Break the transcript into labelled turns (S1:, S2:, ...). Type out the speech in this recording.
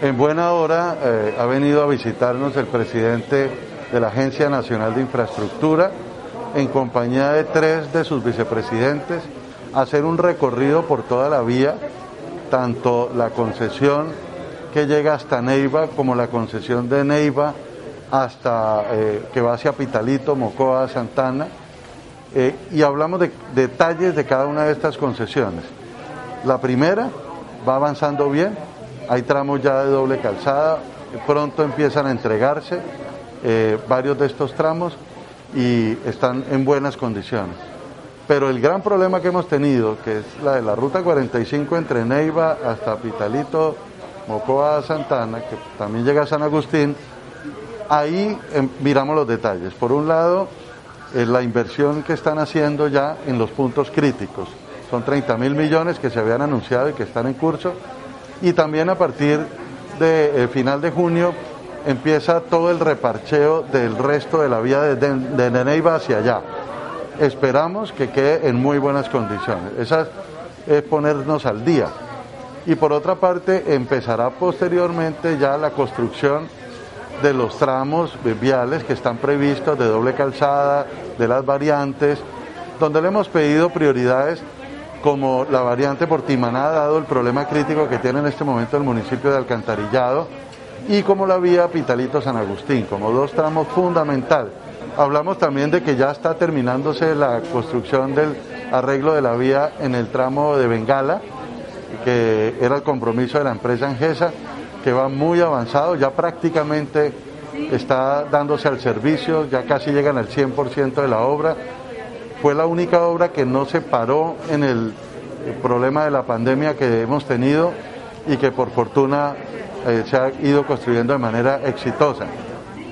S1: En buena hora eh, ha venido a visitarnos el presidente de la Agencia Nacional de Infraestructura en compañía de tres de sus vicepresidentes a hacer un recorrido por toda la vía, tanto la concesión que llega hasta Neiva como la concesión de Neiva hasta eh, que va hacia Pitalito, Mocoa, Santana, eh, y hablamos de detalles de cada una de estas concesiones. La primera va avanzando bien, hay tramos ya de doble calzada, pronto empiezan a entregarse eh, varios de estos tramos y están en buenas condiciones. Pero el gran problema que hemos tenido, que es la de la ruta 45 entre Neiva hasta Pitalito, Mocoa, Santana, que también llega a San Agustín, ahí em, miramos los detalles. Por un lado, es la inversión que están haciendo ya en los puntos críticos. Son 30 mil millones que se habían anunciado y que están en curso y también a partir de eh, final de junio empieza todo el reparcheo del resto de la vía de, de, Neiva hacia allá. Esperamos que quede en muy buenas condiciones. Esa es ponernos al día. Y por otra parte, empezará posteriormente ya la construcción de los tramos viales que están previstos de doble calzada, de las variantes, donde le hemos pedido prioridades como la variante por Timaná, dado el problema crítico que tiene en este momento el municipio de Alcantarillado, y como la vía Pitalito-San Agustín, como dos tramos fundamentales. Hablamos también de que ya está terminándose la construcción del arreglo de la vía en el tramo de Bengala, que era el compromiso de la empresa Angesa, que va muy avanzado, ya prácticamente está dándose al servicio, ya casi llegan al 100% de la obra fue la única obra que no se paró en el problema de la pandemia que hemos tenido y que por fortuna eh, se ha ido construyendo de manera exitosa.